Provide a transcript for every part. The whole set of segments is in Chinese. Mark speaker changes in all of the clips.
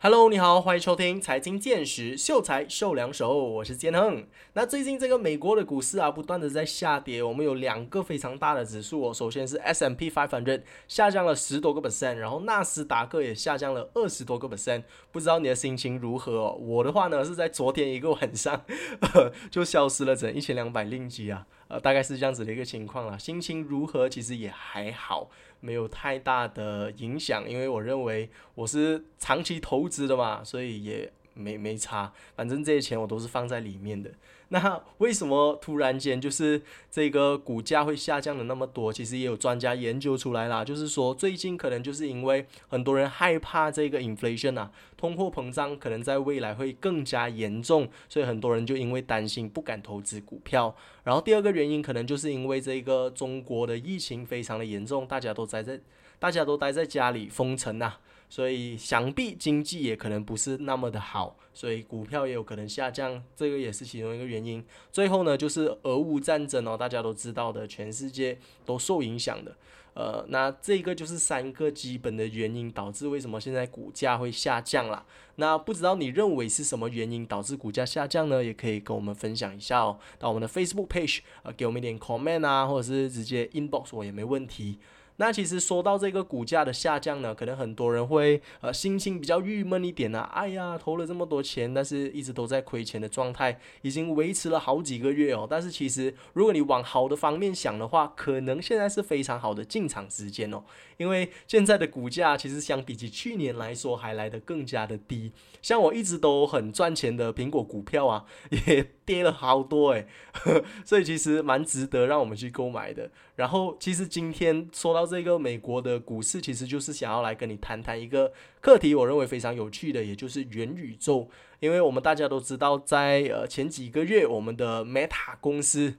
Speaker 1: Hello，你好，欢迎收听财经见识，秀才秀两手，我是建亨。那最近这个美国的股市啊，不断的在下跌，我们有两个非常大的指数哦。首先是 S M P five hundred 下降了十多个 percent，然后纳斯达克也下降了二十多个 percent。不知道你的心情如何哦？我的话呢，是在昨天一个晚上 就消失了整一千两百令吉啊，呃，大概是这样子的一个情况了。心情如何？其实也还好。没有太大的影响，因为我认为我是长期投资的嘛，所以也没没差。反正这些钱我都是放在里面的。那为什么突然间就是这个股价会下降的那么多？其实也有专家研究出来啦，就是说最近可能就是因为很多人害怕这个 inflation 啊，通货膨胀可能在未来会更加严重，所以很多人就因为担心不敢投资股票。然后第二个原因可能就是因为这个中国的疫情非常的严重，大家都待在大家都待在家里封城呐。所以想必经济也可能不是那么的好，所以股票也有可能下降，这个也是其中一个原因。最后呢，就是俄乌战争哦，大家都知道的，全世界都受影响的。呃，那这个就是三个基本的原因导致为什么现在股价会下降了。那不知道你认为是什么原因导致股价下降呢？也可以跟我们分享一下哦，到我们的 Facebook page 呃，给我们一点 comment 啊，或者是直接 inbox 我也没问题。那其实说到这个股价的下降呢，可能很多人会呃心情比较郁闷一点啊。哎呀，投了这么多钱，但是一直都在亏钱的状态，已经维持了好几个月哦。但是其实如果你往好的方面想的话，可能现在是非常好的进场时间哦。因为现在的股价其实相比起去年来说，还来得更加的低。像我一直都很赚钱的苹果股票啊，也跌了好多诶，所以其实蛮值得让我们去购买的。然后其实今天说到这个美国的股市，其实就是想要来跟你谈谈一个课题，我认为非常有趣的，也就是元宇宙。因为我们大家都知道，在呃前几个月，我们的 Meta 公司。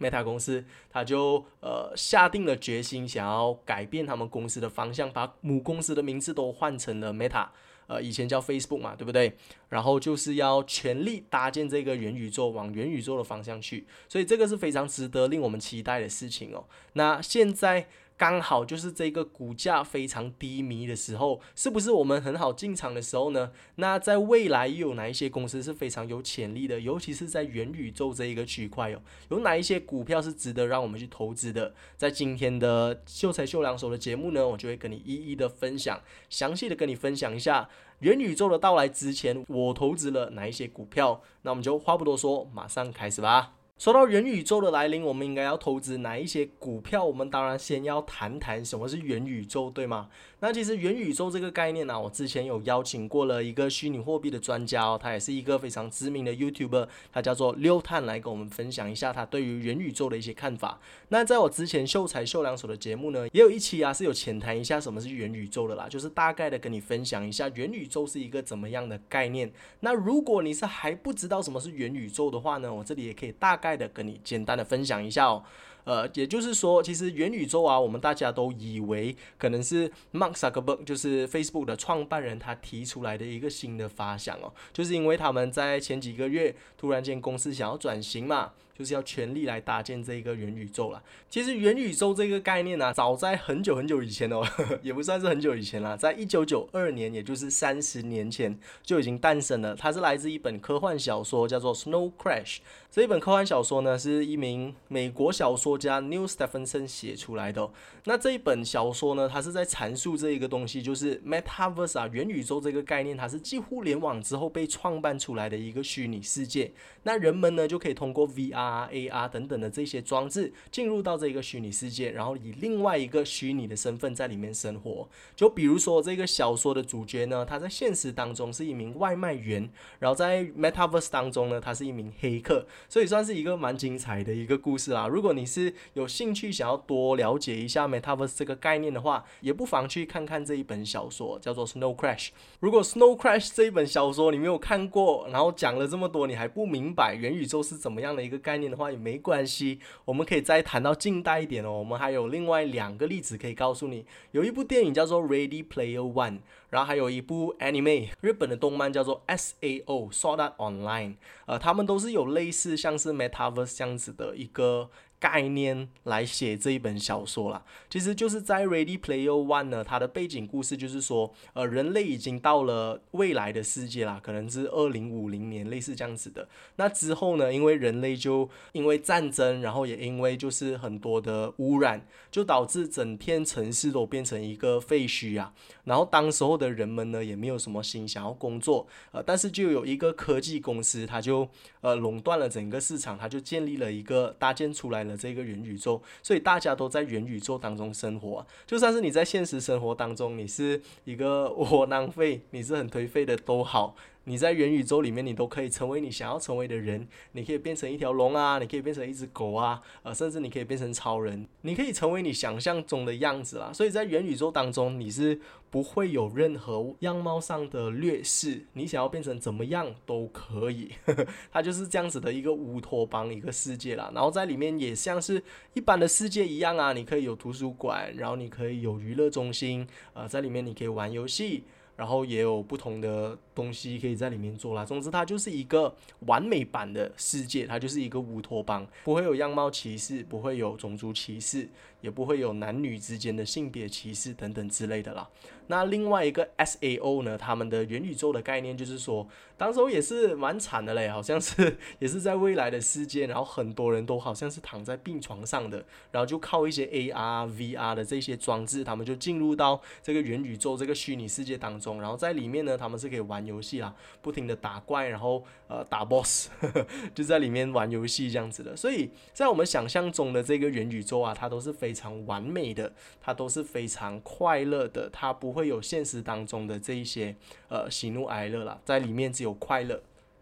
Speaker 1: Meta 公司，他就呃下定了决心，想要改变他们公司的方向，把母公司的名字都换成了 Meta，呃，以前叫 Facebook 嘛，对不对？然后就是要全力搭建这个元宇宙，往元宇宙的方向去，所以这个是非常值得令我们期待的事情哦。那现在。刚好就是这个股价非常低迷的时候，是不是我们很好进场的时候呢？那在未来又有哪一些公司是非常有潜力的？尤其是在元宇宙这一个区块哦，有哪一些股票是值得让我们去投资的？在今天的秀才秀两手的节目呢，我就会跟你一一的分享，详细的跟你分享一下元宇宙的到来之前，我投资了哪一些股票。那我们就话不多说，马上开始吧。说到元宇宙的来临，我们应该要投资哪一些股票？我们当然先要谈谈什么是元宇宙，对吗？那其实元宇宙这个概念呢，我之前有邀请过了一个虚拟货币的专家哦，他也是一个非常知名的 YouTuber，他叫做六探，来跟我们分享一下他对于元宇宙的一些看法。那在我之前秀才秀两手的节目呢，也有一期啊是有浅谈一下什么是元宇宙的啦，就是大概的跟你分享一下元宇宙是一个怎么样的概念。那如果你是还不知道什么是元宇宙的话呢，我这里也可以大概的跟你简单的分享一下哦。呃，也就是说，其实元宇宙啊，我们大家都以为可能是 Mark Zuckerberg，就是 Facebook 的创办人，他提出来的一个新的发想哦，就是因为他们在前几个月突然间公司想要转型嘛。就是要全力来搭建这一个元宇宙了。其实元宇宙这个概念呢，早在很久很久以前哦，呵 呵也不算是很久以前了，在一九九二年，也就是三十年前就已经诞生了。它是来自一本科幻小说，叫做《Snow Crash》。这一本科幻小说呢，是一名美国小说家 New Stephenson 写出来的。那这一本小说呢，它是在阐述这一个东西，就是 Metaverse 啊，元宇宙这个概念，它是继互联网之后被创办出来的一个虚拟世界。那人们呢，就可以通过 VR。R A R 等等的这些装置进入到这个虚拟世界，然后以另外一个虚拟的身份在里面生活。就比如说这个小说的主角呢，他在现实当中是一名外卖员，然后在 Metaverse 当中呢，他是一名黑客，所以算是一个蛮精彩的一个故事啦。如果你是有兴趣想要多了解一下 Metaverse 这个概念的话，也不妨去看看这一本小说，叫做 Snow Crash。如果 Snow Crash 这一本小说你没有看过，然后讲了这么多，你还不明白元宇宙是怎么样的一个概念的话，也没关系，我们可以再谈到近代一点哦。我们还有另外两个例子可以告诉你，有一部电影叫做《Ready Player One》，然后还有一部 anime 日本的动漫叫做《S A O Sword Art Online》，呃，他们都是有类似像是 Metaverse 这样子的一个概念来写这一本小说啦。其实就是在 Ready Player One 呢，它的背景故事就是说，呃，人类已经到了未来的世界啦，可能是二零五零年类似这样子的。那之后呢，因为人类就因为战争，然后也因为就是很多的污染，就导致整片城市都变成一个废墟啊。然后当时候的人们呢，也没有什么心想要工作，呃，但是就有一个科技公司，它就呃垄断了整个市场，它就建立了一个搭建出来的这个元宇宙，所以大家都在元宇宙当中生活。就算是你在现实生活当中，你是一个 窝囊废，你是很颓废的都好。你在元宇宙里面，你都可以成为你想要成为的人。你可以变成一条龙啊，你可以变成一只狗啊，呃，甚至你可以变成超人。你可以成为你想象中的样子啦。所以在元宇宙当中，你是不会有任何样貌上的劣势。你想要变成怎么样都可以，它就是这样子的一个乌托邦一个世界啦。然后在里面也像是一般的世界一样啊，你可以有图书馆，然后你可以有娱乐中心，呃，在里面你可以玩游戏。然后也有不同的东西可以在里面做啦。总之，它就是一个完美版的世界，它就是一个乌托邦，不会有样貌歧视，不会有种族歧视，也不会有男女之间的性别歧视等等之类的啦。那另外一个 S A O 呢，他们的元宇宙的概念就是说，当时候也是蛮惨的嘞，好像是 也是在未来的世界，然后很多人都好像是躺在病床上的，然后就靠一些 A R V R 的这些装置，他们就进入到这个元宇宙这个虚拟世界当中，然后在里面呢，他们是可以玩游戏啦，不停的打怪，然后呃打 boss，呵 呵就在里面玩游戏这样子的。所以在我们想象中的这个元宇宙啊，它都是非常完美的，它都是非常快乐的，它不。会有现实当中的这一些呃喜怒哀乐啦，在里面只有快乐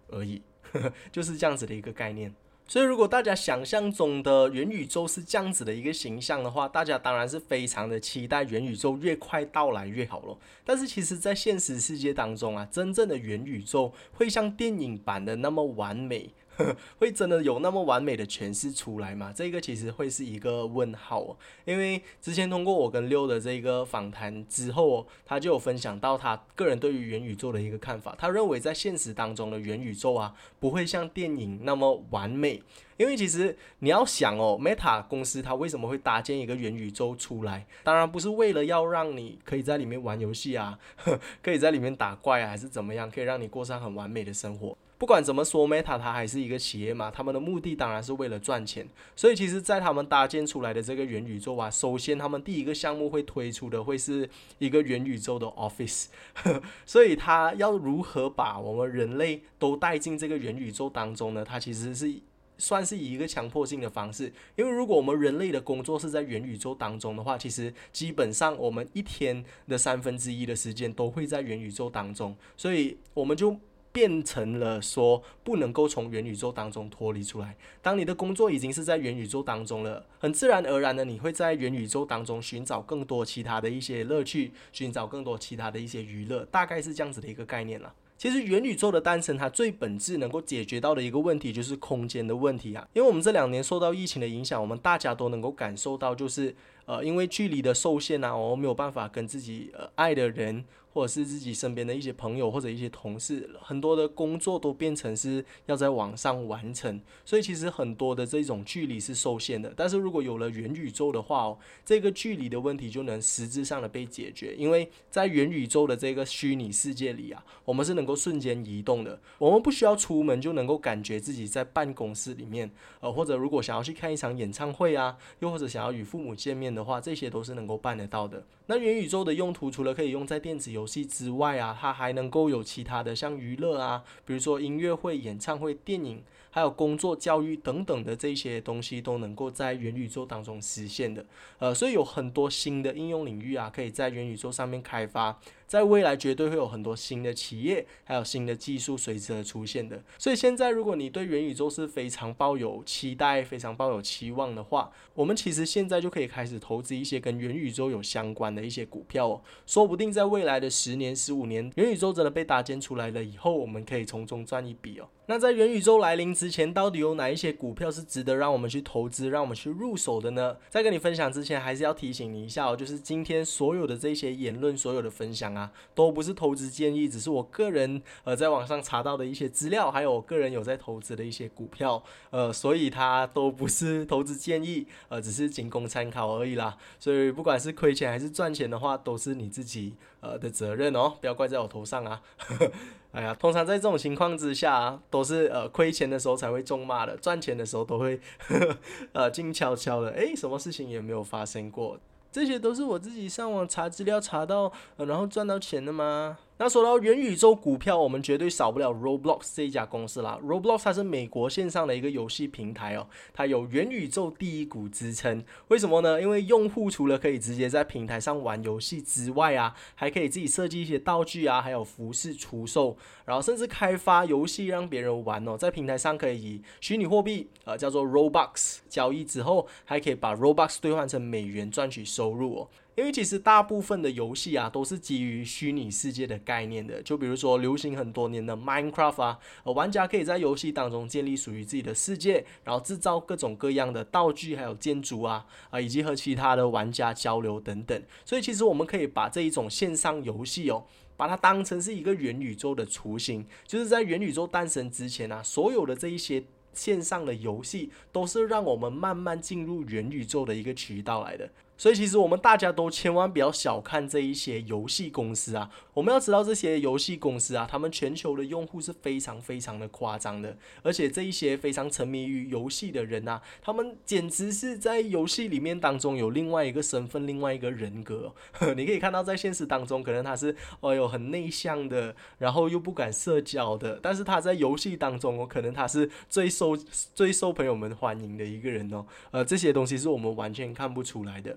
Speaker 1: 而已，就是这样子的一个概念。所以，如果大家想象中的元宇宙是这样子的一个形象的话，大家当然是非常的期待元宇宙越快到来越好咯。但是，其实，在现实世界当中啊，真正的元宇宙会像电影版的那么完美？会真的有那么完美的诠释出来吗？这个其实会是一个问号哦。因为之前通过我跟六的这个访谈之后，他就有分享到他个人对于元宇宙的一个看法。他认为在现实当中的元宇宙啊，不会像电影那么完美。因为其实你要想哦，Meta 公司它为什么会搭建一个元宇宙出来？当然不是为了要让你可以在里面玩游戏啊，可以在里面打怪啊，还是怎么样，可以让你过上很完美的生活。不管怎么说，Meta 它还是一个企业嘛，他们的目的当然是为了赚钱。所以其实，在他们搭建出来的这个元宇宙啊，首先他们第一个项目会推出的会是一个元宇宙的 Office。所以他要如何把我们人类都带进这个元宇宙当中呢？它其实是算是以一个强迫性的方式。因为如果我们人类的工作是在元宇宙当中的话，其实基本上我们一天的三分之一的时间都会在元宇宙当中，所以我们就。变成了说不能够从元宇宙当中脱离出来。当你的工作已经是在元宇宙当中了，很自然而然的你会在元宇宙当中寻找更多其他的一些乐趣，寻找更多其他的一些娱乐，大概是这样子的一个概念了。其实元宇宙的诞生，它最本质能够解决到的一个问题就是空间的问题啊。因为我们这两年受到疫情的影响，我们大家都能够感受到，就是呃，因为距离的受限啊，我们没有办法跟自己呃爱的人。或者是自己身边的一些朋友或者一些同事，很多的工作都变成是要在网上完成，所以其实很多的这种距离是受限的。但是如果有了元宇宙的话哦，这个距离的问题就能实质上的被解决，因为在元宇宙的这个虚拟世界里啊，我们是能够瞬间移动的，我们不需要出门就能够感觉自己在办公室里面，呃，或者如果想要去看一场演唱会啊，又或者想要与父母见面的话，这些都是能够办得到的。那元宇宙的用途除了可以用在电子游游戏之外啊，它还能够有其他的像娱乐啊，比如说音乐会、演唱会、电影，还有工作、教育等等的这些东西都能够在元宇宙当中实现的。呃，所以有很多新的应用领域啊，可以在元宇宙上面开发。在未来绝对会有很多新的企业，还有新的技术随之而出现的。所以现在，如果你对元宇宙是非常抱有期待、非常抱有期望的话，我们其实现在就可以开始投资一些跟元宇宙有相关的一些股票哦。说不定在未来的十年、十五年，元宇宙真的被搭建出来了以后，我们可以从中赚一笔哦。那在元宇宙来临之前，到底有哪一些股票是值得让我们去投资、让我们去入手的呢？在跟你分享之前，还是要提醒你一下哦，就是今天所有的这些言论、所有的分享啊，都不是投资建议，只是我个人呃在网上查到的一些资料，还有我个人有在投资的一些股票，呃，所以它都不是投资建议，呃，只是仅供参考而已啦。所以不管是亏钱还是赚钱的话，都是你自己呃的责任哦，不要怪在我头上啊。哎呀，通常在这种情况之下，都是呃亏钱的时候才会重骂的，赚钱的时候都会呵 呵呃静悄悄的，哎，什么事情也没有发生过。这些都是我自己上网查资料查到，然后赚到钱的吗？那说到元宇宙股票，我们绝对少不了 Roblox 这一家公司啦。Roblox 它是美国线上的一个游戏平台哦，它有元宇宙第一股之称。为什么呢？因为用户除了可以直接在平台上玩游戏之外啊，还可以自己设计一些道具啊，还有服饰出售，然后甚至开发游戏让别人玩哦。在平台上可以以虚拟货币呃叫做 Robux 交易之后，还可以把 Robux 兑换成美元赚取收入哦。因为其实大部分的游戏啊，都是基于虚拟世界的概念的。就比如说流行很多年的 Minecraft 啊，呃，玩家可以在游戏当中建立属于自己的世界，然后制造各种各样的道具，还有建筑啊，啊，以及和其他的玩家交流等等。所以其实我们可以把这一种线上游戏哦，把它当成是一个元宇宙的雏形。就是在元宇宙诞生之前啊，所有的这一些线上的游戏，都是让我们慢慢进入元宇宙的一个渠道来的。所以其实我们大家都千万不要小看这一些游戏公司啊！我们要知道这些游戏公司啊，他们全球的用户是非常非常的夸张的，而且这一些非常沉迷于游戏的人啊，他们简直是在游戏里面当中有另外一个身份、另外一个人格。你可以看到，在现实当中，可能他是哦呦很内向的，然后又不敢社交的，但是他在游戏当中哦，可能他是最受最受朋友们欢迎的一个人哦。呃，这些东西是我们完全看不出来的。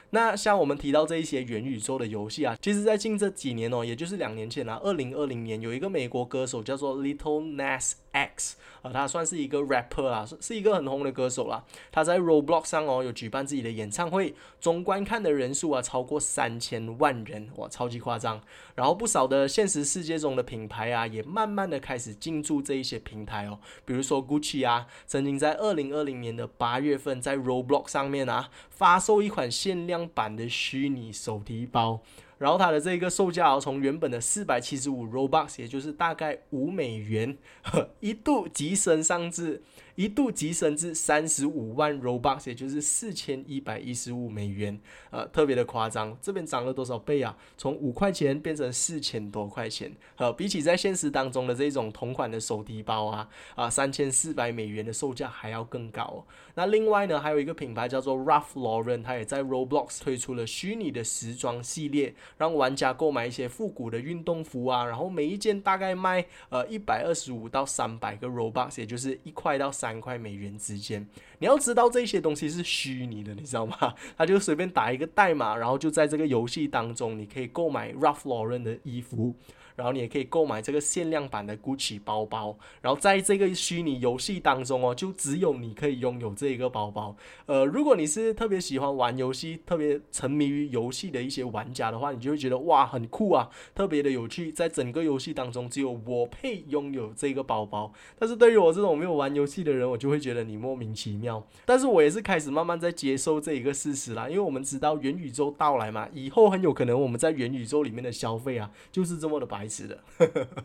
Speaker 1: 那像我们提到这一些元宇宙的游戏啊，其实，在近这几年哦，也就是两年前啊，二零二零年，有一个美国歌手叫做 Little Nas X，啊，他算是一个 rapper 啊，是一个很红的歌手啦。他在 Roblox 上哦，有举办自己的演唱会，总观看的人数啊，超过三千万人，哇，超级夸张。然后不少的现实世界中的品牌啊，也慢慢的开始进驻这一些平台哦，比如说 Gucci 啊，曾经在二零二零年的八月份，在 Roblox 上面啊，发售一款限量版的虚拟手提包。然后它的这个售价哦从原本的四百七十五 Robux，也就是大概五美元，一度急升上至。一度急升至三十五万 Robux，也就是四千一百一十五美元，呃，特别的夸张。这边涨了多少倍啊？从五块钱变成四千多块钱。呃，比起在现实当中的这种同款的手提包啊，啊，三千四百美元的售价还要更高。那另外呢，还有一个品牌叫做 Ralph Lauren，它也在 Roblox 推出了虚拟的时装系列，让玩家购买一些复古的运动服啊，然后每一件大概卖呃一百二十五到三百个 Robux，也就是一块到三。三块美元之间，你要知道这些东西是虚拟的，你知道吗？他就随便打一个代码，然后就在这个游戏当中，你可以购买 Ralph Lauren 的衣服。然后你也可以购买这个限量版的 Gucci 包包，然后在这个虚拟游戏当中哦，就只有你可以拥有这一个包包。呃，如果你是特别喜欢玩游戏、特别沉迷于游戏的一些玩家的话，你就会觉得哇，很酷啊，特别的有趣。在整个游戏当中，只有我配拥有这个包包。但是对于我这种没有玩游戏的人，我就会觉得你莫名其妙。但是我也是开始慢慢在接受这一个事实啦，因为我们知道元宇宙到来嘛，以后很有可能我们在元宇宙里面的消费啊，就是这么的白。白痴的，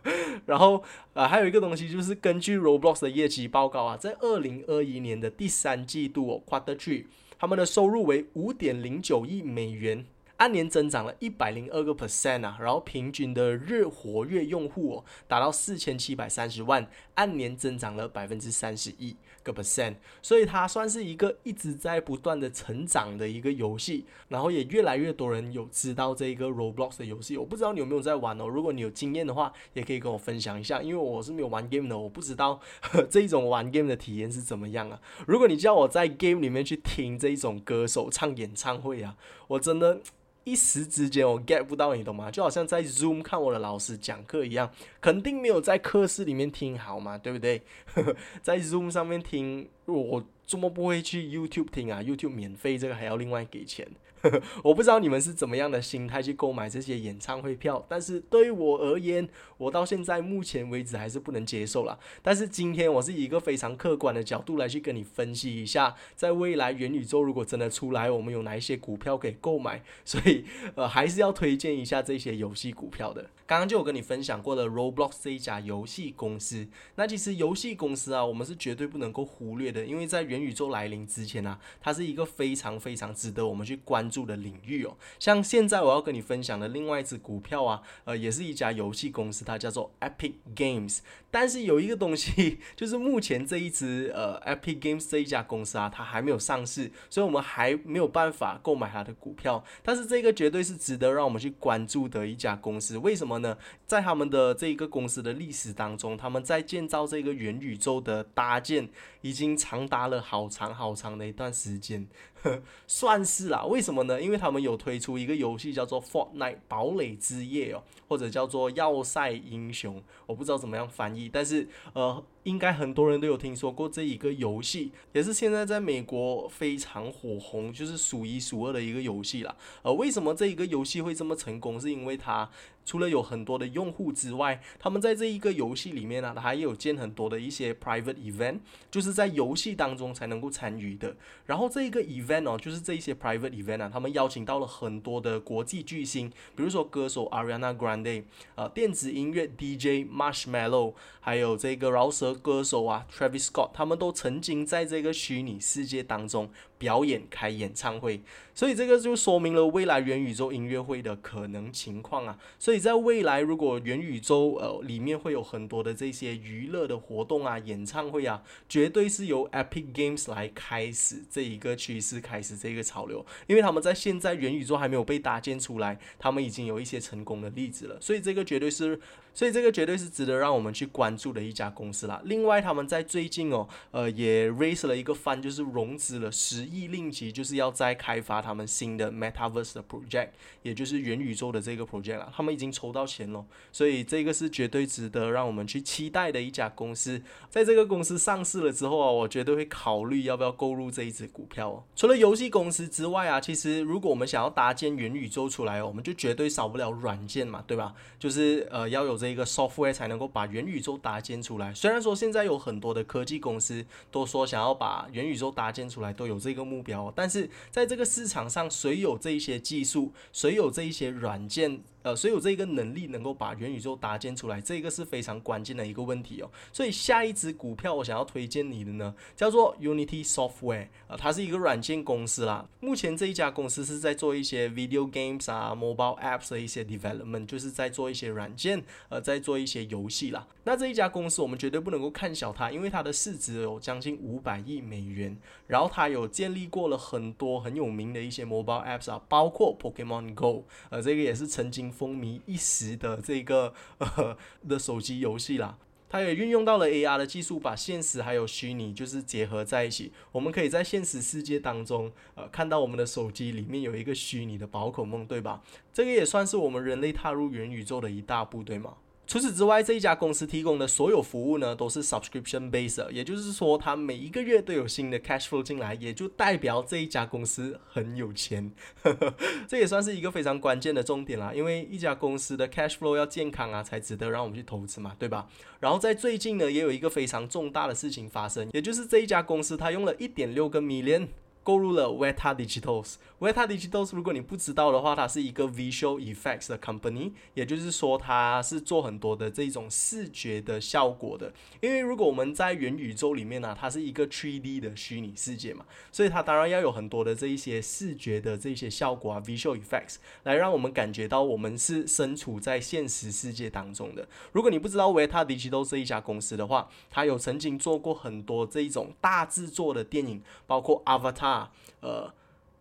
Speaker 1: 然后啊，还有一个东西就是根据 Roblox 的业绩报告啊，在二零二一年的第三季度哦，Quarter Three，他们的收入为五点零九亿美元。按年增长了一百零二个 percent 啊，然后平均的日活跃用户哦达到四千七百三十万，按年增长了百分之三十一个 percent，所以它算是一个一直在不断的成长的一个游戏，然后也越来越多人有知道这个 Roblox 的游戏，我不知道你有没有在玩哦，如果你有经验的话，也可以跟我分享一下，因为我是没有玩 game 的，我不知道 这一种玩 game 的体验是怎么样啊。如果你叫我在 game 里面去听这一种歌手唱演唱会啊，我真的。一时之间我 get 不到你懂吗？就好像在 Zoom 看我的老师讲课一样，肯定没有在课室里面听好嘛，对不对？在 Zoom 上面听，我怎么不会去 YouTube 听啊？YouTube 免费，这个还要另外给钱。我不知道你们是怎么样的心态去购买这些演唱会票，但是对于我而言，我到现在目前为止还是不能接受了。但是今天我是以一个非常客观的角度来去跟你分析一下，在未来元宇宙如果真的出来，我们有哪一些股票可以购买，所以呃还是要推荐一下这些游戏股票的。刚刚就有跟你分享过的 Roblox 这一家游戏公司，那其实游戏公司啊，我们是绝对不能够忽略的，因为在元宇宙来临之前啊，它是一个非常非常值得我们去关注的领域哦。像现在我要跟你分享的另外一只股票啊，呃，也是一家游戏公司，它叫做 Epic Games。但是有一个东西，就是目前这一只呃 Epic Games 这一家公司啊，它还没有上市，所以我们还没有办法购买它的股票。但是这个绝对是值得让我们去关注的一家公司，为什么？呢，在他们的这一个公司的历史当中，他们在建造这个元宇宙的搭建，已经长达了好长好长的一段时间，算是啦。为什么呢？因为他们有推出一个游戏叫做《Fortnite 堡垒之夜》哦，或者叫做《要塞英雄》，我不知道怎么样翻译，但是呃。应该很多人都有听说过这一个游戏，也是现在在美国非常火红，就是数一数二的一个游戏啦。呃，为什么这一个游戏会这么成功？是因为它除了有很多的用户之外，他们在这一个游戏里面呢，它还有建很多的一些 private event，就是在游戏当中才能够参与的。然后这一个 event 哦，就是这一些 private event 啊，他们邀请到了很多的国际巨星，比如说歌手 Ariana Grande，呃，电子音乐 DJ Marshmallow，还有这个饶舌。歌手啊，Travis Scott，他们都曾经在这个虚拟世界当中表演开演唱会，所以这个就说明了未来元宇宙音乐会的可能情况啊。所以在未来，如果元宇宙呃里面会有很多的这些娱乐的活动啊、演唱会啊，绝对是由 Epic Games 来开始这一个趋势，开始这个潮流，因为他们在现在元宇宙还没有被搭建出来，他们已经有一些成功的例子了，所以这个绝对是。所以这个绝对是值得让我们去关注的一家公司啦。另外，他们在最近哦，呃，也 raise 了一个 fund，就是融资了十亿令吉，就是要在开发他们新的 metaverse 的 project，也就是元宇宙的这个 project 啦。他们已经筹到钱了，所以这个是绝对值得让我们去期待的一家公司。在这个公司上市了之后啊，我绝对会考虑要不要购入这一只股票哦。除了游戏公司之外啊，其实如果我们想要搭建元宇宙出来哦，我们就绝对少不了软件嘛，对吧？就是呃要有这。一个 software 才能够把元宇宙搭建出来。虽然说现在有很多的科技公司都说想要把元宇宙搭建出来，都有这个目标，但是在这个市场场上，谁有这一些技术，谁有这一些软件？呃，谁有这一个能力能够把元宇宙搭建出来，这个是非常关键的一个问题哦。所以下一只股票我想要推荐你的呢，叫做 Unity Software，呃，它是一个软件公司啦。目前这一家公司是在做一些 video games 啊、mobile apps 的一些 development，就是在做一些软件，呃，在做一些游戏啦。那这一家公司我们绝对不能够看小它，因为它的市值有将近五百亿美元，然后它有建立过了很多很有名的一些 mobile apps 啊，包括 Pokemon Go，呃，这个也是曾经。风靡一时的这个 呃的手机游戏啦，它也运用到了 AR 的技术，把现实还有虚拟就是结合在一起。我们可以在现实世界当中，呃，看到我们的手机里面有一个虚拟的宝可梦，对吧？这个也算是我们人类踏入元宇宙的一大步，对吗？除此之外，这一家公司提供的所有服务呢，都是 subscription based，也就是说，它每一个月都有新的 cash flow 进来，也就代表这一家公司很有钱。这也算是一个非常关键的重点啦，因为一家公司的 cash flow 要健康啊，才值得让我们去投资嘛，对吧？然后在最近呢，也有一个非常重大的事情发生，也就是这一家公司它用了一点六个 million。购入了 Weta Digitals。Weta Digital，如果你不知道的话，它是一个 visual effects 的 company，也就是说，它是做很多的这种视觉的效果的。因为如果我们在元宇宙里面呢，它是一个 3D 的虚拟世界嘛，所以它当然要有很多的这一些视觉的这些效果啊，visual effects，来让我们感觉到我们是身处在现实世界当中的。如果你不知道 Weta Digital 这一家公司的话，它有曾经做过很多这一种大制作的电影，包括 Avatar。呃，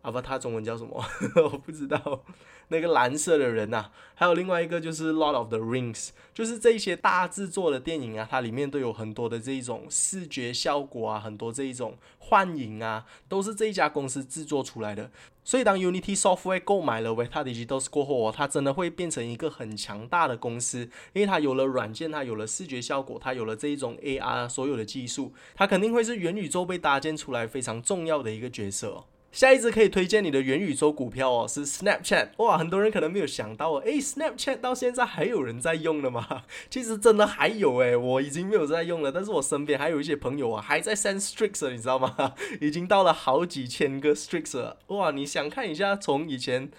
Speaker 1: 阿巴，他中文叫什么？我不知道。那个蓝色的人呐，还有另外一个就是《Lord of the Rings》，就是这一些大制作的电影啊，它里面都有很多的这一种视觉效果啊，很多这一种幻影啊，都是这一家公司制作出来的。所以当 Unity Software 购买了 Weta Digital 过后，它真的会变成一个很强大的公司，因为它有了软件，它有了视觉效果，它有了这一种 AR 所有的技术，它肯定会是元宇宙被搭建出来非常重要的一个角色。下一支可以推荐你的元宇宙股票哦，是 Snapchat。哇，很多人可能没有想到哦，诶 s n a p c h a t 到现在还有人在用的吗？其实真的还有诶，我已经没有在用了，但是我身边还有一些朋友啊，还在 send streaks，你知道吗？已经到了好几千个 streaks。哇，你想看一下，从以前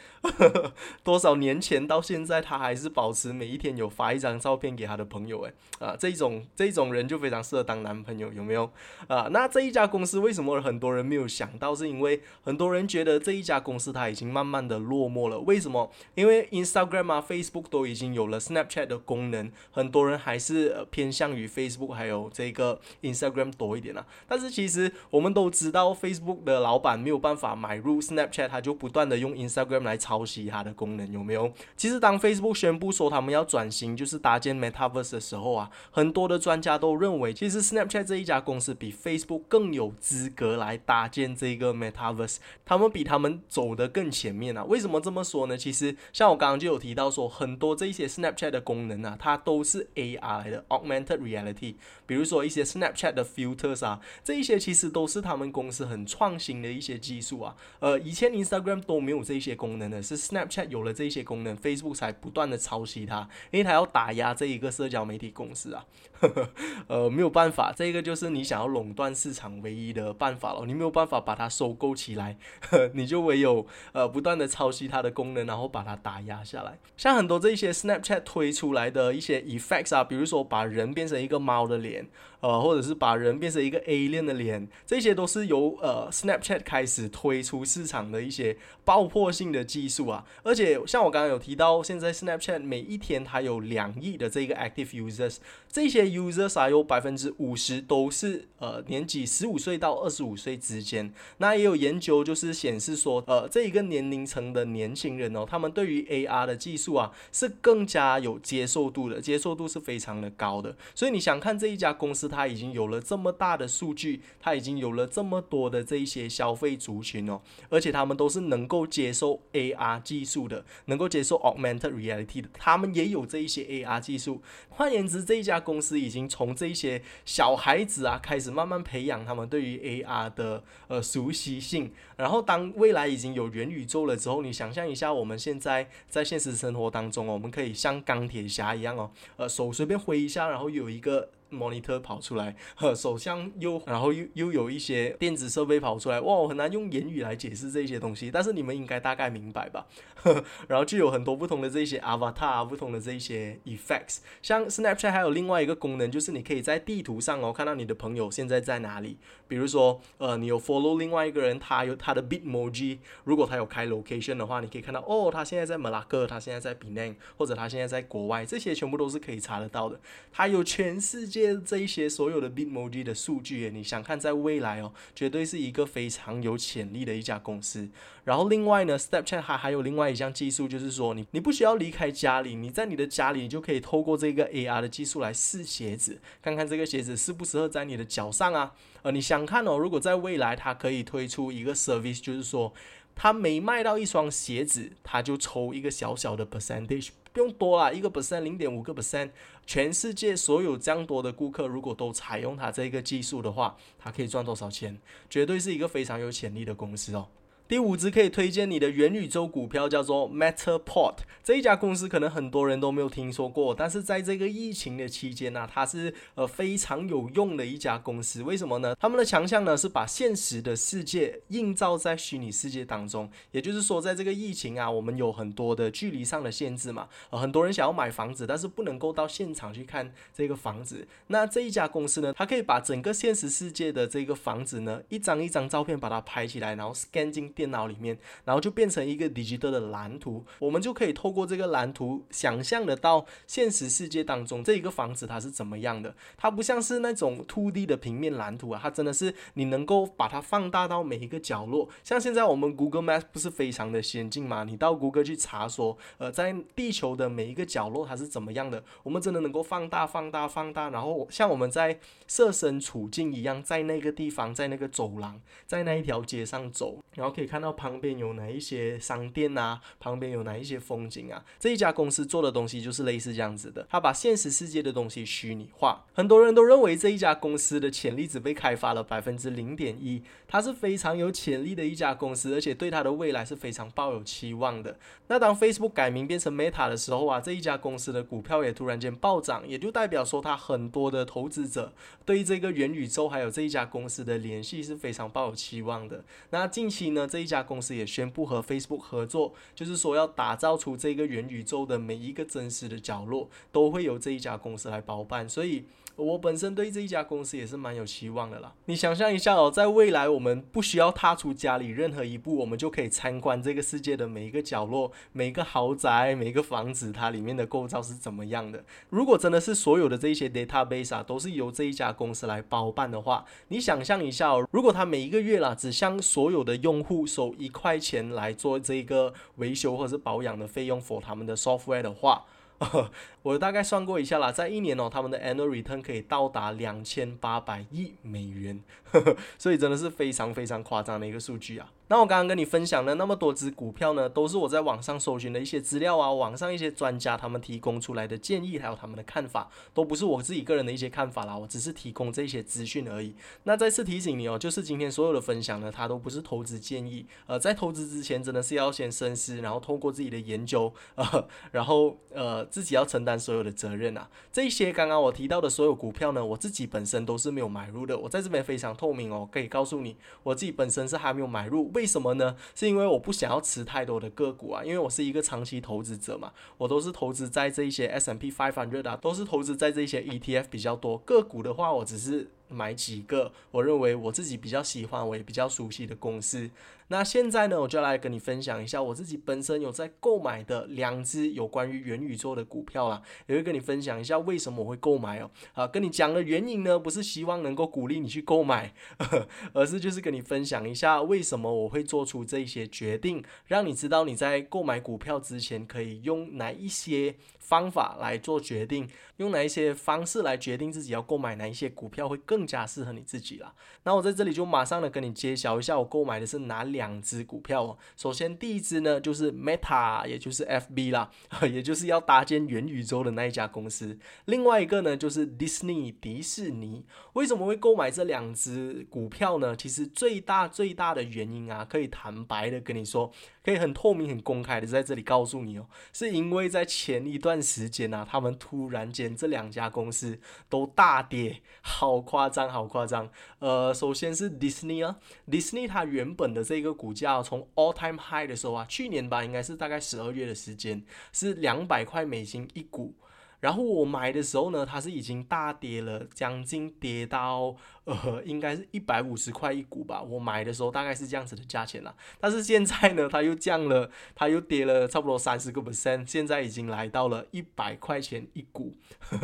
Speaker 1: 多少年前到现在，他还是保持每一天有发一张照片给他的朋友诶。啊，这种这种人就非常适合当男朋友，有没有？啊，那这一家公司为什么很多人没有想到？是因为很多人觉得这一家公司它已经慢慢的落寞了。为什么？因为 Instagram 啊、Facebook 都已经有了 Snapchat 的功能，很多人还是偏向于 Facebook 还有这个 Instagram 多一点啊。但是其实我们都知道，Facebook 的老板没有办法买入 Snapchat，他就不断的用 Instagram 来抄袭它的功能，有没有？其实当 Facebook 宣布说他们要转型，就是搭建 Metaverse 的时候啊，很多的专家都认为，其实 Snapchat 这一家公司比 Facebook 更有资格来搭建这个 Metaverse，他们比他们走得更前面啊。为什么这么说呢？其实像我刚刚就有提到说，很多这些 Snapchat 的功能啊，它都是 AR 的 Augmented Reality。比如说一些 Snapchat 的 filters 啊，这一些其实都是他们公司很创新的一些技术啊。呃，以前 Instagram 都没有这些功能的，是 Snapchat 有了这些功能，Facebook 才不断的抄袭它，因为它要打压这一个社交媒体公司啊。呃，没有办法，这个就是你想要垄断市场唯一的办法了。你没有办法把它收购起来，你就唯有呃不断的抄袭它的功能，然后把它打压下来。像很多这些 Snapchat 推出来的一些 effects 啊，比如说把人变成一个猫的脸。呃，或者是把人变成一个 A 链的脸，这些都是由呃 Snapchat 开始推出市场的一些爆破性的技术啊。而且像我刚刚有提到，现在 Snapchat 每一天它有两亿的这个 active users，这些 users 啊有百分之五十都是呃年纪十五岁到二十五岁之间。那也有研究就是显示说，呃这一个年龄层的年轻人哦，他们对于 AR 的技术啊是更加有接受度的，接受度是非常的高的。所以你想看这一家公司？他已经有了这么大的数据，他已经有了这么多的这一些消费族群哦，而且他们都是能够接受 AR 技术的，能够接受 Augmented Reality 的，他们也有这一些 AR 技术。换言之，这一家公司已经从这些小孩子啊开始慢慢培养他们对于 AR 的呃熟悉性，然后当未来已经有元宇宙了之后，你想象一下，我们现在在现实生活当中哦，我们可以像钢铁侠一样哦，呃手随便挥一下，然后有一个。monitor 跑出来，呵，手相又，然后又又有一些电子设备跑出来，哇，我很难用言语来解释这些东西，但是你们应该大概明白吧？呵，然后就有很多不同的这些 avatar，不同的这些 effects，像 Snapchat 还有另外一个功能，就是你可以在地图上哦看到你的朋友现在在哪里，比如说，呃，你有 follow 另外一个人，他有他它的 Bitmoji，如果他有开 location 的话，你可以看到，哦，他现在在马拉克，他现在在 Penang，或者他现在在国外，这些全部都是可以查得到的，他有全世界。这一些所有的 Bitmoji 的数据，你想看在未来哦，绝对是一个非常有潜力的一家公司。然后另外呢，Snapchat 还还有另外一项技术，就是说你你不需要离开家里，你在你的家里，你就可以透过这个 AR 的技术来试鞋子，看看这个鞋子适不适合在你的脚上啊。呃，你想看哦，如果在未来它可以推出一个 service，就是说它每卖到一双鞋子，它就抽一个小小的 percentage。不用多啦，一个 percent 零点五个 percent，全世界所有这样多的顾客，如果都采用它这个技术的话，它可以赚多少钱？绝对是一个非常有潜力的公司哦。第五只可以推荐你的元宇宙股票叫做 Matterport，这一家公司可能很多人都没有听说过，但是在这个疫情的期间呢，它是呃非常有用的一家公司。为什么呢？他们的强项呢是把现实的世界映照在虚拟世界当中。也就是说，在这个疫情啊，我们有很多的距离上的限制嘛，呃，很多人想要买房子，但是不能够到现场去看这个房子。那这一家公司呢，它可以把整个现实世界的这个房子呢，一张一张照片把它拍起来，然后 scan 进。电脑里面，然后就变成一个 digital 的蓝图，我们就可以透过这个蓝图想象得到现实世界当中这一个房子它是怎么样的。它不像是那种 two D 的平面蓝图啊，它真的是你能够把它放大到每一个角落。像现在我们 Google Maps 不是非常的先进吗？你到谷歌去查说，呃，在地球的每一个角落它是怎么样的，我们真的能够放大、放大、放大，然后像我们在设身处境一样，在那个地方，在那个走廊，在那一条街上走，然后可以。看到旁边有哪一些商店啊，旁边有哪一些风景啊。这一家公司做的东西就是类似这样子的，他把现实世界的东西虚拟化。很多人都认为这一家公司的潜力只被开发了百分之零点一，它是非常有潜力的一家公司，而且对它的未来是非常抱有期望的。那当 Facebook 改名变成 Meta 的时候啊，这一家公司的股票也突然间暴涨，也就代表说它很多的投资者对这个元宇宙还有这一家公司的联系是非常抱有期望的。那近期呢，一家公司也宣布和 Facebook 合作，就是说要打造出这个元宇宙的每一个真实的角落，都会由这一家公司来包办。所以。我本身对这一家公司也是蛮有期望的啦。你想象一下哦，在未来我们不需要踏出家里任何一步，我们就可以参观这个世界的每一个角落、每一个豪宅、每一个房子，它里面的构造是怎么样的。如果真的是所有的这一些 database 啊，都是由这一家公司来包办的话，你想象一下哦，如果他每一个月啦，只向所有的用户收一块钱来做这个维修或者是保养的费用 for 他们的 software 的话。我大概算过一下啦，在一年哦，他们的 annual return 可以到达两千八百亿美元，所以真的是非常非常夸张的一个数据啊。那我刚刚跟你分享的那么多只股票呢，都是我在网上搜寻的一些资料啊，网上一些专家他们提供出来的建议，还有他们的看法，都不是我自己个人的一些看法啦，我只是提供这些资讯而已。那再次提醒你哦，就是今天所有的分享呢，它都不是投资建议，呃，在投资之前真的是要先深思，然后通过自己的研究，呃，然后呃自己要承担所有的责任啊。这些刚刚我提到的所有股票呢，我自己本身都是没有买入的，我在这边非常透明哦，可以告诉你，我自己本身是还没有买入。为什么呢？是因为我不想要持太多的个股啊，因为我是一个长期投资者嘛，我都是投资在这一些 S M P five hundred 啊，都是投资在这些 E T F 比较多。个股的话，我只是买几个，我认为我自己比较喜欢，我也比较熟悉的公司。那现在呢，我就来跟你分享一下我自己本身有在购买的两只有关于元宇宙的股票啦，也会跟你分享一下为什么我会购买哦。啊，跟你讲的原因呢，不是希望能够鼓励你去购买，而是就是跟你分享一下为什么我会做出这些决定，让你知道你在购买股票之前可以用哪一些方法来做决定，用哪一些方式来决定自己要购买哪一些股票会更更加适合你自己啦。那我在这里就马上的跟你揭晓一下，我购买的是哪。两只股票哦，首先第一只呢就是 Meta，也就是 FB 啦，也就是要搭建元宇宙的那一家公司。另外一个呢就是 Disney 迪士尼。为什么会购买这两只股票呢？其实最大最大的原因啊，可以坦白的跟你说。可以很透明、很公开的在这里告诉你哦，是因为在前一段时间啊，他们突然间这两家公司都大跌，好夸张，好夸张。呃，首先是 Disney 啊，Disney 它原本的这个股价从 all time high 的时候啊，去年吧，应该是大概十二月的时间，是两百块美金一股。然后我买的时候呢，它是已经大跌了，将近跌到呃，应该是一百五十块一股吧。我买的时候大概是这样子的价钱了。但是现在呢，它又降了，它又跌了差不多三十个 percent，现在已经来到了一百块钱一股。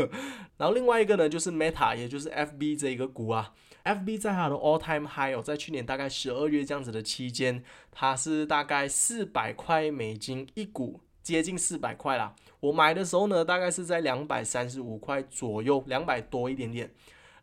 Speaker 1: 然后另外一个呢，就是 Meta，也就是 FB 这一个股啊，FB 在它的 all time high 哦，在去年大概十二月这样子的期间，它是大概四百块美金一股。接近四百块啦，我买的时候呢，大概是在两百三十五块左右，两百多一点点。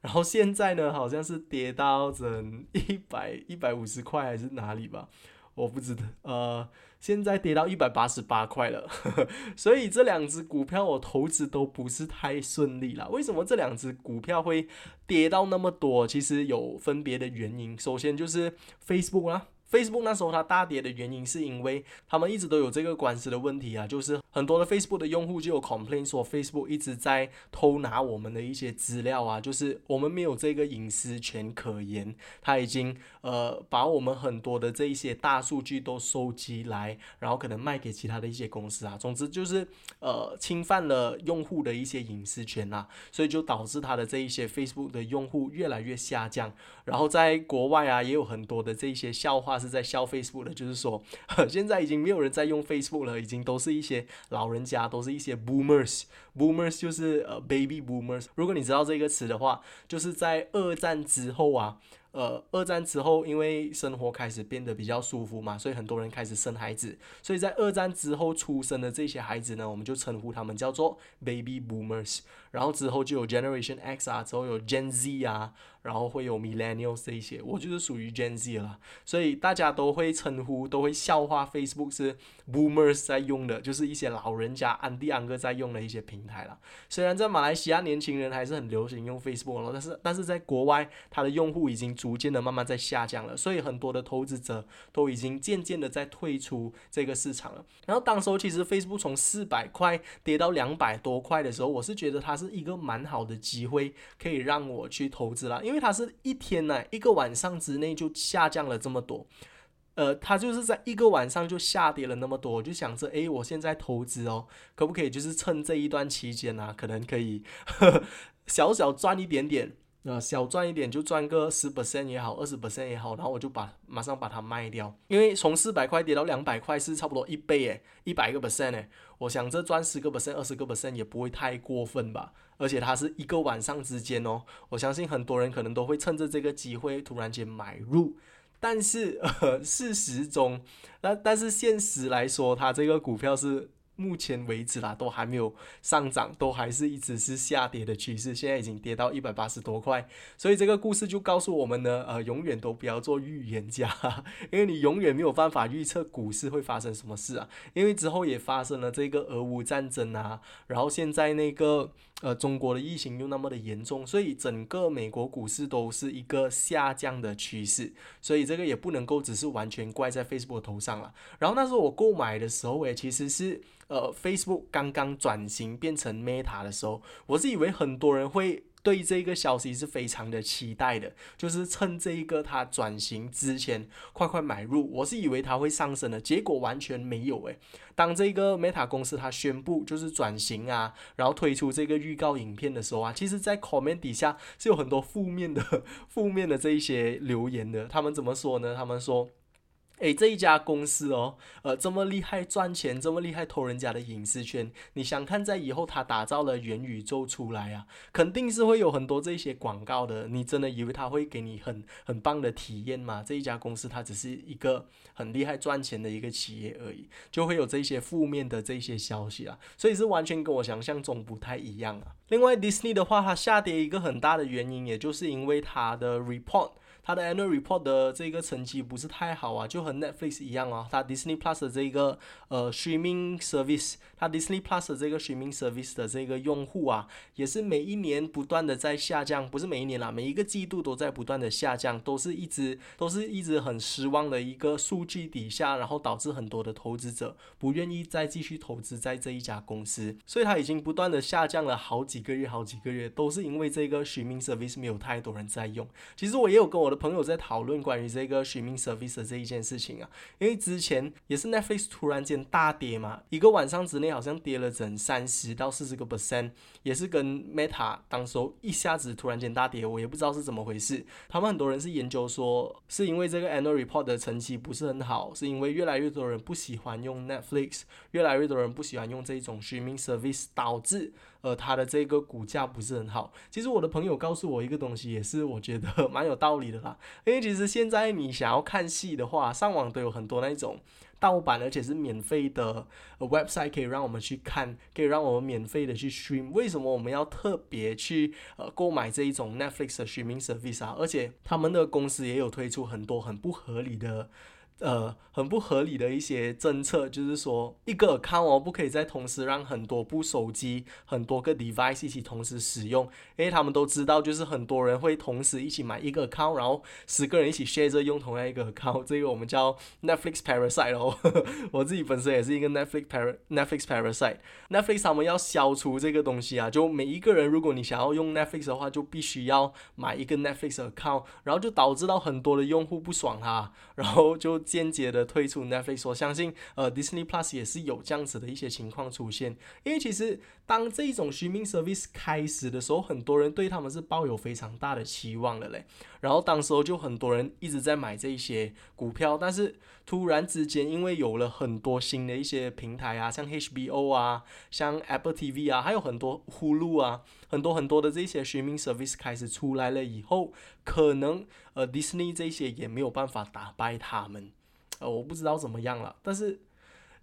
Speaker 1: 然后现在呢，好像是跌到整一百一百五十块还是哪里吧，我不知道。呃，现在跌到一百八十八块了，所以这两只股票我投资都不是太顺利了。为什么这两只股票会跌到那么多？其实有分别的原因。首先就是 Facebook 啊。Facebook 那时候它大跌的原因，是因为他们一直都有这个官司的问题啊，就是很多的 Facebook 的用户就有 complain 说 Facebook 一直在偷拿我们的一些资料啊，就是我们没有这个隐私权可言，他已经呃把我们很多的这一些大数据都收集来，然后可能卖给其他的一些公司啊，总之就是呃侵犯了用户的一些隐私权啊，所以就导致他的这一些 Facebook 的用户越来越下降，然后在国外啊也有很多的这一些笑话。是在消 Facebook 的，就是说，现在已经没有人在用 Facebook 了，已经都是一些老人家，都是一些 Boomers。Boomers 就是呃 Baby Boomers。如果你知道这个词的话，就是在二战之后啊。呃，二战之后，因为生活开始变得比较舒服嘛，所以很多人开始生孩子。所以在二战之后出生的这些孩子呢，我们就称呼他们叫做 baby boomers。然后之后就有 Generation X 啊，之后有 Gen Z 啊，然后会有 Millennial 这些，我就是属于 Gen Z 了，所以大家都会称呼，都会笑话 Facebook 是 boomers 在用的，就是一些老人家安迪安哥在用的一些平台了。虽然在马来西亚年轻人还是很流行用 Facebook 了，但是但是在国外，它的用户已经逐渐的慢慢在下降了，所以很多的投资者都已经渐渐的在退出这个市场了。然后当时候其实 Facebook 从四百块跌到两百多块的时候，我是觉得它是一个蛮好的机会，可以让我去投资了，因为它是一天呢一个晚上之内就下降了这么多。呃，它就是在一个晚上就下跌了那么多，我就想着，哎，我现在投资哦，可不可以就是趁这一段期间呢，可能可以呵 呵小小赚一点点，呃，小赚一点就赚个十 percent 也好，二十 percent 也好，然后我就把马上把它卖掉，因为从四百块跌到两百块是差不多一倍诶，一百个 percent 诶，我想这赚十个 percent、二十个 percent 也不会太过分吧，而且它是一个晚上之间哦，我相信很多人可能都会趁着这个机会突然间买入。但是，呃，事实中，那但是现实来说，它这个股票是。目前为止啦，都还没有上涨，都还是一直是下跌的趋势。现在已经跌到一百八十多块，所以这个故事就告诉我们呢，呃，永远都不要做预言家，因为你永远没有办法预测股市会发生什么事啊。因为之后也发生了这个俄乌战争啊，然后现在那个呃中国的疫情又那么的严重，所以整个美国股市都是一个下降的趋势。所以这个也不能够只是完全怪在 Facebook 头上了。然后那时候我购买的时候，诶，其实是。呃，Facebook 刚刚转型变成 Meta 的时候，我是以为很多人会对这个消息是非常的期待的，就是趁这一个它转型之前快快买入。我是以为它会上升的，结果完全没有诶。当这个 Meta 公司它宣布就是转型啊，然后推出这个预告影片的时候啊，其实，在 comment 底下是有很多负面的、负面的这一些留言的。他们怎么说呢？他们说。诶，这一家公司哦，呃，这么厉害赚钱，这么厉害偷人家的隐私权，你想看在以后他打造了元宇宙出来啊，肯定是会有很多这些广告的。你真的以为他会给你很很棒的体验吗？这一家公司它只是一个很厉害赚钱的一个企业而已，就会有这些负面的这些消息啊，所以是完全跟我想象中不太一样啊。另外，Disney 的话，它下跌一个很大的原因，也就是因为它的 report。它的 annual report 的这个成绩不是太好啊，就和 Netflix 一样啊。它 Disney Plus 的这个呃 streaming service，它 Disney Plus 的这个 streaming service 的这个用户啊，也是每一年不断的在下降，不是每一年啦，每一个季度都在不断的下降，都是一直都是一直很失望的一个数据底下，然后导致很多的投资者不愿意再继续投资在这一家公司，所以它已经不断的下降了好几个月，好几个月都是因为这个 streaming service 没有太多人在用。其实我也有跟我我的朋友在讨论关于这个 streaming service 的这一件事情啊，因为之前也是 Netflix 突然间大跌嘛，一个晚上之内好像跌了整三十到四十个 percent，也是跟 Meta 当时候一下子突然间大跌，我也不知道是怎么回事。他们很多人是研究说，是因为这个 annual report 的成绩不是很好，是因为越来越多人不喜欢用 Netflix，越来越多人不喜欢用这种 streaming service，导致。呃，它的这个股价不是很好。其实我的朋友告诉我一个东西，也是我觉得蛮有道理的啦。因为其实现在你想要看戏的话，上网都有很多那种盗版而且是免费的 website 可以让我们去看，可以让我们免费的去 stream。为什么我们要特别去呃购买这一种 Netflix 的 streaming service 啊？而且他们的公司也有推出很多很不合理的。呃，很不合理的一些政策，就是说一个 account 哦，不可以在同时让很多部手机、很多个 device 一起同时使用，因为他们都知道，就是很多人会同时一起买一个 account，然后十个人一起 share 着用同样一个 account，这个我们叫 Netflix parasite 哦。我自己本身也是一个 Netflix par Netflix parasite，Netflix 他们要消除这个东西啊，就每一个人，如果你想要用 Netflix 的话，就必须要买一个 Netflix account，然后就导致到很多的用户不爽哈，然后就。间接的退出 Netflix，我相信呃 Disney Plus 也是有这样子的一些情况出现，因为其实当这种 streaming service 开始的时候，很多人对他们是抱有非常大的期望的嘞。然后当时候就很多人一直在买这些股票，但是突然之间因为有了很多新的一些平台啊，像 HBO 啊，像 Apple TV 啊，还有很多 Hulu 啊，很多很多的这些 streaming service 开始出来了以后，可能呃 Disney 这些也没有办法打败他们。呃，我不知道怎么样了，但是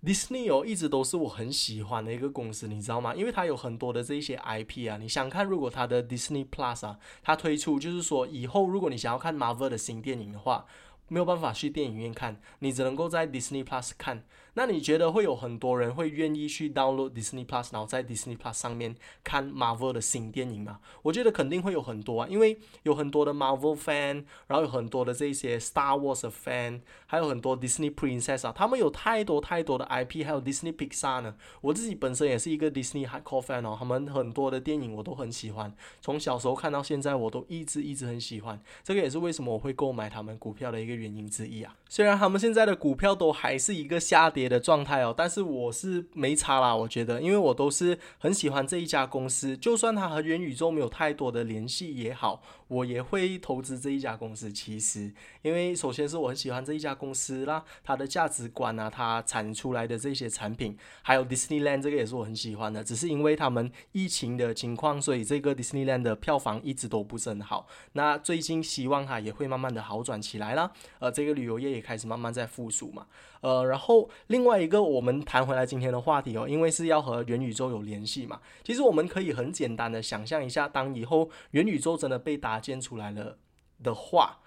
Speaker 1: Disney 哦，一直都是我很喜欢的一个公司，你知道吗？因为它有很多的这些 IP 啊。你想看，如果它的 Disney Plus 啊，它推出就是说，以后如果你想要看 Marvel 的新电影的话，没有办法去电影院看，你只能够在 Disney Plus 看。那你觉得会有很多人会愿意去 download Disney Plus，然后在 Disney Plus 上面看 Marvel 的新电影吗？我觉得肯定会有很多啊，因为有很多的 Marvel fan，然后有很多的这些 Star Wars fan，还有很多 Disney Princess 啊，他们有太多太多的 IP，还有 Disney Pixar 呢。我自己本身也是一个 Disney hardcore fan 哦，他们很多的电影我都很喜欢，从小时候看到现在，我都一直一直很喜欢。这个也是为什么我会购买他们股票的一个原因之一啊。虽然他们现在的股票都还是一个下跌。的状态哦，但是我是没差啦，我觉得，因为我都是很喜欢这一家公司，就算它和元宇宙没有太多的联系也好，我也会投资这一家公司。其实，因为首先是我很喜欢这一家公司啦，它的价值观啊，它产出来的这些产品，还有 Disneyland 这个也是我很喜欢的。只是因为他们疫情的情况，所以这个 Disneyland 的票房一直都不是很好。那最近希望它也会慢慢的好转起来啦，呃，这个旅游业也开始慢慢在复苏嘛。呃，然后另外一个，我们谈回来今天的话题哦，因为是要和元宇宙有联系嘛。其实我们可以很简单的想象一下，当以后元宇宙真的被搭建出来了的话，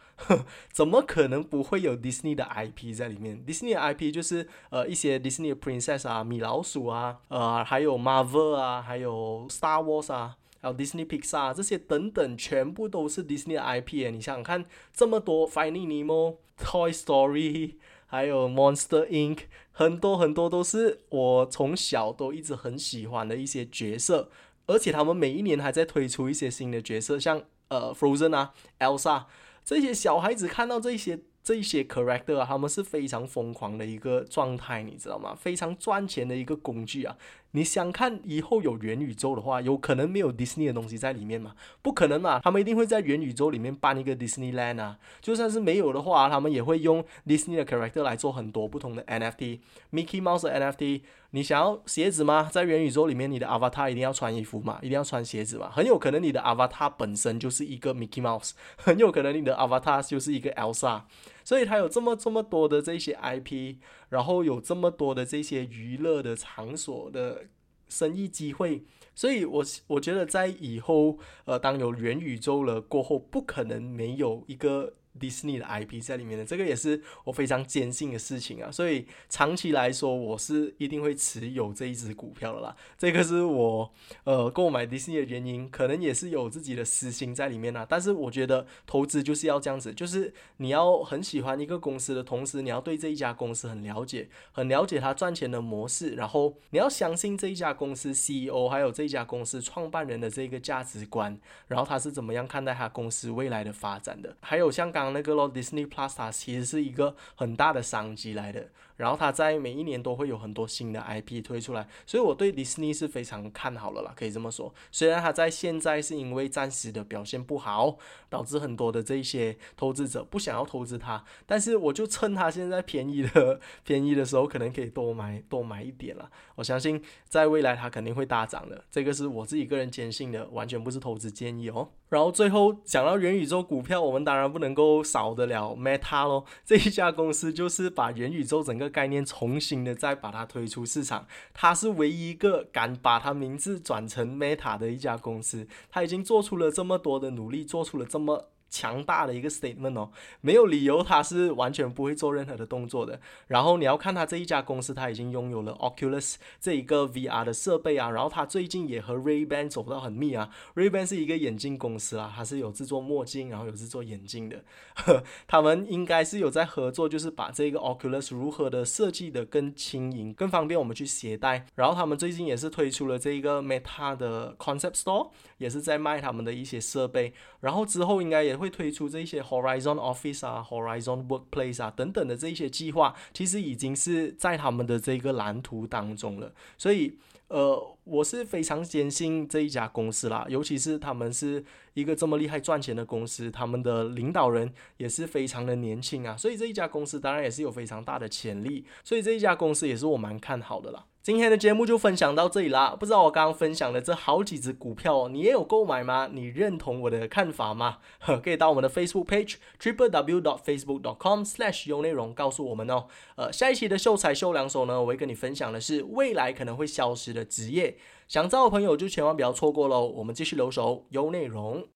Speaker 1: 怎么可能不会有 Disney 的 IP 在里面？Disney 的 IP 就是呃一些 Disney Princess 啊、米老鼠啊、呃还有 Marvel 啊、还有 Star Wars 啊、还有 Disney Pixar 这些等等，全部都是 Disney 的 IP 你想想看，这么多 Finding Nemo、Toy Story。还有 Monster Inc，很多很多都是我从小都一直很喜欢的一些角色，而且他们每一年还在推出一些新的角色，像呃 Frozen 啊，Elsa，这些小孩子看到这些。这些 character，他们是非常疯狂的一个状态，你知道吗？非常赚钱的一个工具啊！你想看以后有元宇宙的话，有可能没有 Disney 的东西在里面吗？不可能嘛！他们一定会在元宇宙里面办一个 Disneyland 啊！就算是没有的话，他们也会用 Disney 的 character 来做很多不同的 NFT，Mickey Mouse 的 NFT。你想要鞋子吗？在元宇宙里面，你的 avatar 一定要穿衣服嘛？一定要穿鞋子嘛？很有可能你的 avatar 本身就是一个 Mickey Mouse，很有可能你的 avatar 就是一个 Elsa。所以它有这么这么多的这些 IP，然后有这么多的这些娱乐的场所的生意机会，所以我我觉得在以后，呃，当有元宇宙了过后，不可能没有一个。迪士尼的 IP 在里面的，这个也是我非常坚信的事情啊，所以长期来说，我是一定会持有这一只股票的啦。这个是我呃购买迪士尼的原因，可能也是有自己的私心在里面啊。但是我觉得投资就是要这样子，就是你要很喜欢一个公司的同时，你要对这一家公司很了解，很了解它赚钱的模式，然后你要相信这一家公司 CEO 还有这家公司创办人的这个价值观，然后他是怎么样看待他公司未来的发展的，还有像刚当。那个咯，Disney Plus 它其实是一个很大的商机来的。然后它在每一年都会有很多新的 IP 推出来，所以我对迪士尼是非常看好了啦，可以这么说。虽然它在现在是因为暂时的表现不好，导致很多的这些投资者不想要投资它，但是我就趁它现在便宜的便宜的时候，可能可以多买多买一点了。我相信在未来它肯定会大涨的，这个是我自己个人坚信的，完全不是投资建议哦。然后最后讲到元宇宙股票，我们当然不能够少得了 Meta 咯，这一家公司就是把元宇宙整个概念重新的再把它推出市场，它是唯一一个敢把它名字转成 Meta 的一家公司，它已经做出了这么多的努力，做出了这么。强大的一个 statement 哦，没有理由他是完全不会做任何的动作的。然后你要看他这一家公司，他已经拥有了 Oculus 这一个 VR 的设备啊。然后他最近也和 Ray Ban 走到很密啊。Ray Ban 是一个眼镜公司啊，它是有制作墨镜，然后有制作眼镜的。他们应该是有在合作，就是把这个 Oculus 如何的设计的更轻盈、更方便我们去携带。然后他们最近也是推出了这一个 Meta 的 Concept Store，也是在卖他们的一些设备。然后之后应该也。会推出这些 Horizon Office 啊、Horizon Workplace 啊等等的这些计划，其实已经是在他们的这个蓝图当中了。所以，呃，我是非常坚信这一家公司啦，尤其是他们是一个这么厉害赚钱的公司，他们的领导人也是非常的年轻啊，所以这一家公司当然也是有非常大的潜力。所以这一家公司也是我蛮看好的啦。今天的节目就分享到这里啦。不知道我刚刚分享的这好几只股票，你也有购买吗？你认同我的看法吗？可以到我们的 Facebook page triple w dot facebook dot com slash 有内容告诉我们哦。呃，下一期的秀才秀两手呢，我会跟你分享的是未来可能会消失的职业，想知道的朋友就千万不要错过喽。我们继续留守有内容。